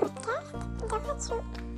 podcast de radio.